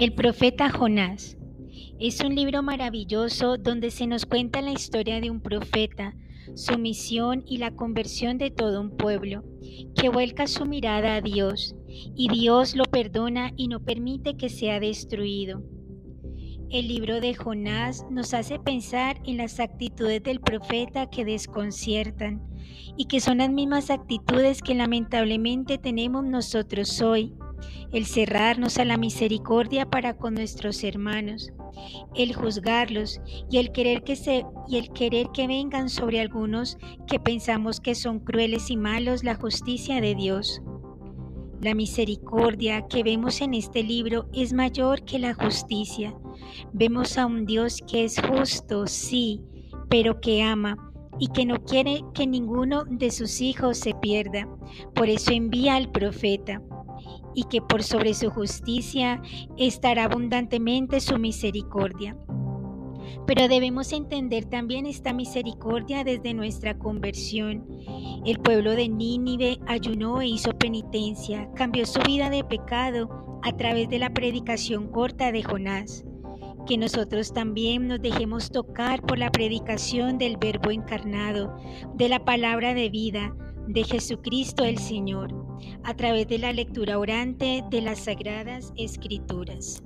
El profeta Jonás es un libro maravilloso donde se nos cuenta la historia de un profeta, su misión y la conversión de todo un pueblo, que vuelca su mirada a Dios, y Dios lo perdona y no permite que sea destruido. El libro de Jonás nos hace pensar en las actitudes del profeta que desconciertan y que son las mismas actitudes que lamentablemente tenemos nosotros hoy el cerrarnos a la misericordia para con nuestros hermanos, el juzgarlos y el querer que se y el querer que vengan sobre algunos que pensamos que son crueles y malos la justicia de Dios. La misericordia que vemos en este libro es mayor que la justicia. Vemos a un Dios que es justo, sí, pero que ama y que no quiere que ninguno de sus hijos se pierda. Por eso envía al profeta y que por sobre su justicia estará abundantemente su misericordia. Pero debemos entender también esta misericordia desde nuestra conversión. El pueblo de Nínive ayunó e hizo penitencia, cambió su vida de pecado a través de la predicación corta de Jonás. Que nosotros también nos dejemos tocar por la predicación del Verbo encarnado, de la palabra de vida, de Jesucristo el Señor a través de la lectura orante de las Sagradas Escrituras.